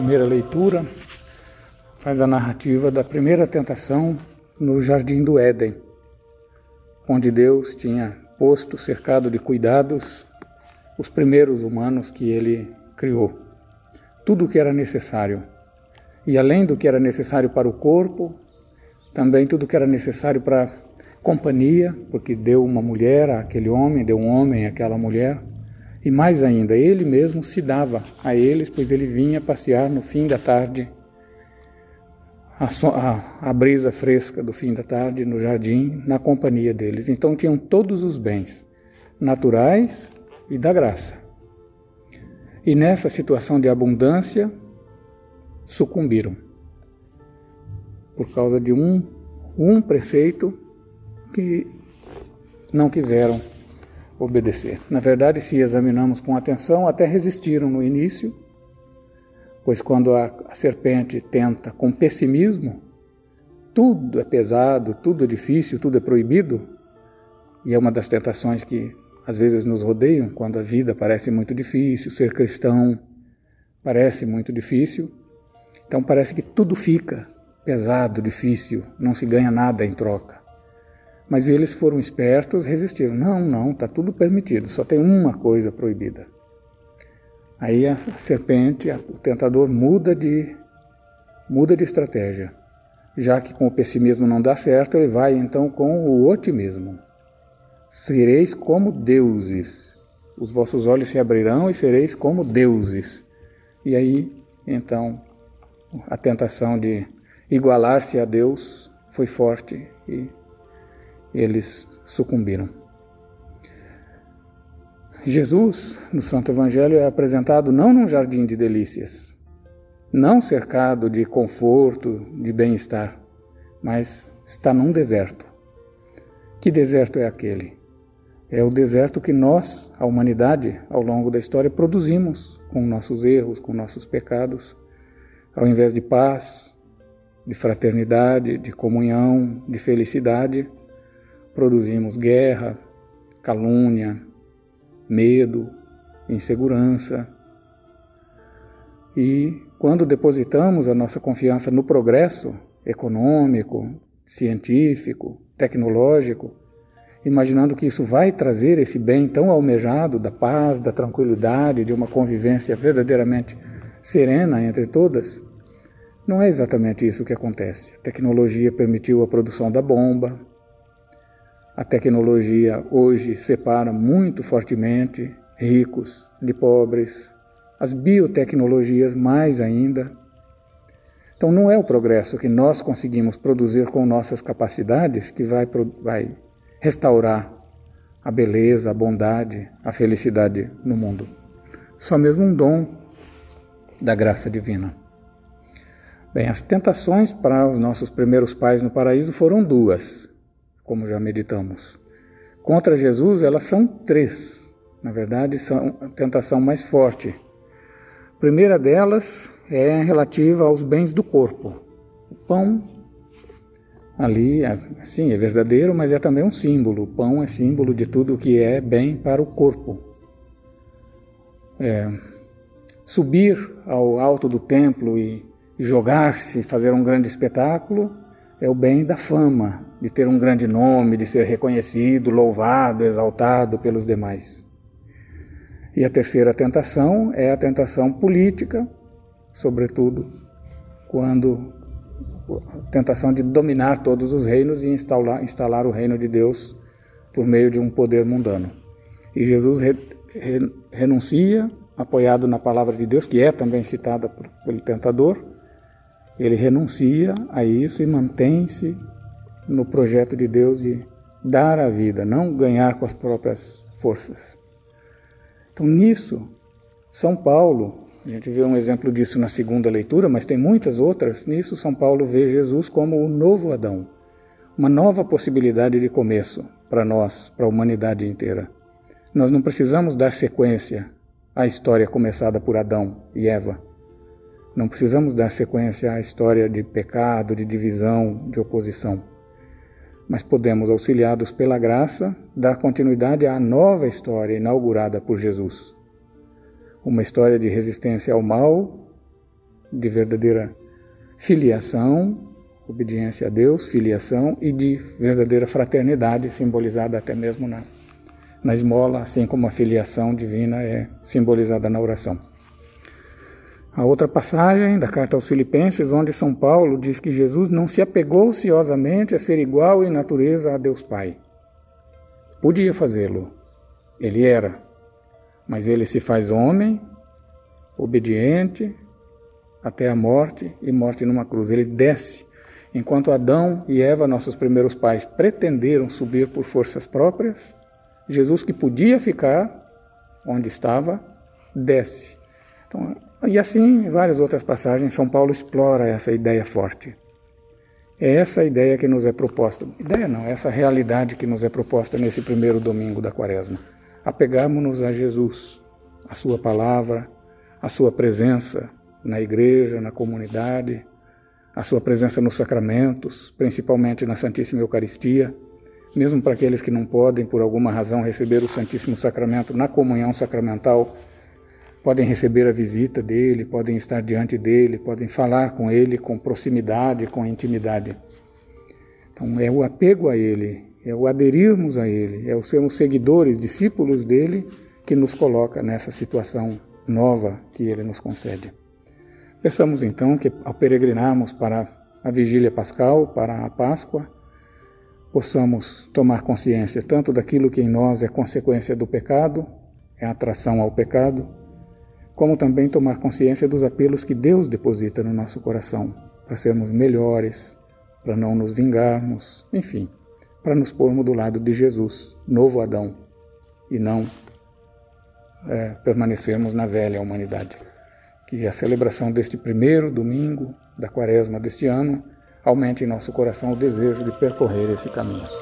primeira leitura faz a narrativa da primeira tentação no jardim do Éden, onde Deus tinha posto, cercado de cuidados, os primeiros humanos que ele criou. Tudo o que era necessário. E além do que era necessário para o corpo, também tudo o que era necessário para companhia, porque deu uma mulher àquele homem, deu um homem àquela mulher. E mais ainda, ele mesmo se dava a eles, pois ele vinha passear no fim da tarde, a, a, a, brisa fresca do fim da tarde no jardim, na companhia deles. Então tinham todos os bens naturais e da graça. E nessa situação de abundância, sucumbiram por causa de um, um preceito que não quiseram obedecer. Na verdade, se examinamos com atenção, até resistiram no início, pois quando a, a serpente tenta com pessimismo, tudo é pesado, tudo é difícil, tudo é proibido, e é uma das tentações que às vezes nos rodeiam quando a vida parece muito difícil, ser cristão parece muito difícil. Então parece que tudo fica pesado, difícil, não se ganha nada em troca. Mas eles foram espertos, resistiram. Não, não, está tudo permitido, só tem uma coisa proibida. Aí a serpente, o tentador, muda de, muda de estratégia. Já que com o pessimismo não dá certo, ele vai então com o otimismo. Sereis como deuses. Os vossos olhos se abrirão e sereis como deuses. E aí, então, a tentação de igualar-se a Deus foi forte e eles sucumbiram. Jesus, no Santo Evangelho, é apresentado não num jardim de delícias, não cercado de conforto, de bem-estar, mas está num deserto. Que deserto é aquele? É o deserto que nós, a humanidade, ao longo da história, produzimos com nossos erros, com nossos pecados. Ao invés de paz, de fraternidade, de comunhão, de felicidade, produzimos guerra, calúnia, medo, insegurança. E quando depositamos a nossa confiança no progresso econômico, científico, tecnológico, imaginando que isso vai trazer esse bem tão almejado da paz, da tranquilidade, de uma convivência verdadeiramente serena entre todas, não é exatamente isso que acontece. A tecnologia permitiu a produção da bomba, a tecnologia hoje separa muito fortemente ricos de pobres, as biotecnologias mais ainda. Então, não é o progresso que nós conseguimos produzir com nossas capacidades que vai, vai restaurar a beleza, a bondade, a felicidade no mundo. Só mesmo um dom da graça divina. Bem, as tentações para os nossos primeiros pais no paraíso foram duas como já meditamos. Contra Jesus, elas são três. Na verdade, são a tentação mais forte. A primeira delas é relativa aos bens do corpo. O pão, ali, é, sim, é verdadeiro, mas é também um símbolo. O pão é símbolo de tudo que é bem para o corpo. É, subir ao alto do templo e jogar-se, fazer um grande espetáculo, é o bem da fama, de ter um grande nome, de ser reconhecido, louvado, exaltado pelos demais. E a terceira tentação é a tentação política, sobretudo quando a tentação de dominar todos os reinos e instalar, instalar o reino de Deus por meio de um poder mundano. E Jesus re, re, renuncia, apoiado na palavra de Deus, que é também citada por, pelo tentador, ele renuncia a isso e mantém-se no projeto de Deus de dar a vida, não ganhar com as próprias forças. Então, nisso, São Paulo, a gente vê um exemplo disso na segunda leitura, mas tem muitas outras. Nisso, São Paulo vê Jesus como o novo Adão, uma nova possibilidade de começo para nós, para a humanidade inteira. Nós não precisamos dar sequência à história começada por Adão e Eva. Não precisamos dar sequência à história de pecado, de divisão, de oposição. Mas podemos, auxiliados pela graça, dar continuidade à nova história inaugurada por Jesus. Uma história de resistência ao mal de verdadeira filiação, obediência a Deus, filiação e de verdadeira fraternidade, simbolizada até mesmo na, na esmola, assim como a filiação divina é simbolizada na oração. A outra passagem da carta aos Filipenses, onde São Paulo diz que Jesus não se apegou ociosamente a ser igual em natureza a Deus Pai. Podia fazê-lo, ele era, mas ele se faz homem, obediente até a morte e morte numa cruz. Ele desce. Enquanto Adão e Eva, nossos primeiros pais, pretenderam subir por forças próprias, Jesus, que podia ficar onde estava, desce. Então, e assim, em várias outras passagens, São Paulo explora essa ideia forte. É essa ideia que nos é proposta. Ideia não, é essa realidade que nos é proposta nesse primeiro domingo da quaresma. Apegarmos-nos a Jesus, a Sua palavra, a Sua presença na igreja, na comunidade, a Sua presença nos sacramentos, principalmente na Santíssima Eucaristia, mesmo para aqueles que não podem, por alguma razão, receber o Santíssimo Sacramento na comunhão sacramental podem receber a visita dele, podem estar diante dele, podem falar com ele com proximidade, com intimidade. Então é o apego a ele, é o aderirmos a ele, é o sermos seguidores, discípulos dele, que nos coloca nessa situação nova que ele nos concede. Pensamos então que ao peregrinarmos para a vigília pascal, para a Páscoa, possamos tomar consciência tanto daquilo que em nós é consequência do pecado, é atração ao pecado, como também tomar consciência dos apelos que Deus deposita no nosso coração, para sermos melhores, para não nos vingarmos, enfim, para nos pormos do lado de Jesus, novo Adão, e não é, permanecermos na velha humanidade. Que a celebração deste primeiro domingo da quaresma deste ano aumente em nosso coração o desejo de percorrer esse caminho.